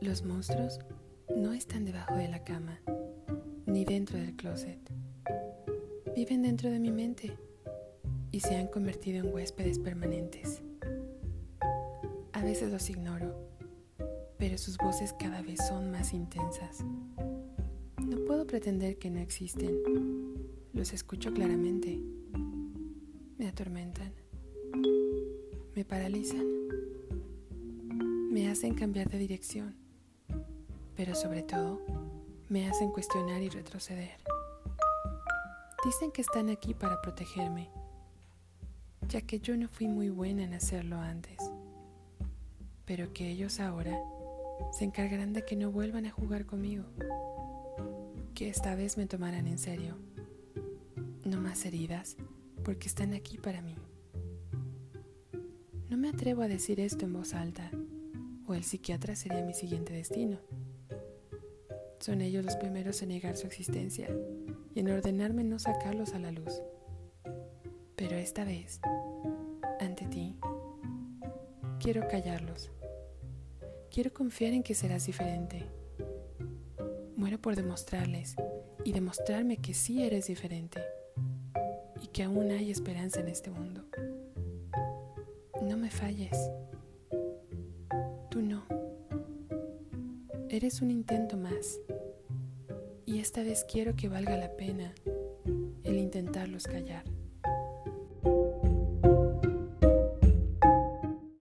Los monstruos no están debajo de la cama, ni dentro del closet. Viven dentro de mi mente y se han convertido en huéspedes permanentes. A veces los ignoro, pero sus voces cada vez son más intensas. No puedo pretender que no existen. Los escucho claramente. Me atormentan. Me paralizan. Me hacen cambiar de dirección. Pero sobre todo, me hacen cuestionar y retroceder. Dicen que están aquí para protegerme, ya que yo no fui muy buena en hacerlo antes, pero que ellos ahora se encargarán de que no vuelvan a jugar conmigo, que esta vez me tomarán en serio. No más heridas, porque están aquí para mí. No me atrevo a decir esto en voz alta, o el psiquiatra sería mi siguiente destino. Son ellos los primeros en negar su existencia y en ordenarme no sacarlos a la luz. Pero esta vez, ante ti, quiero callarlos. Quiero confiar en que serás diferente. Muero por demostrarles y demostrarme que sí eres diferente y que aún hay esperanza en este mundo. No me falles. Eres un intento más y esta vez quiero que valga la pena el intentarlos callar.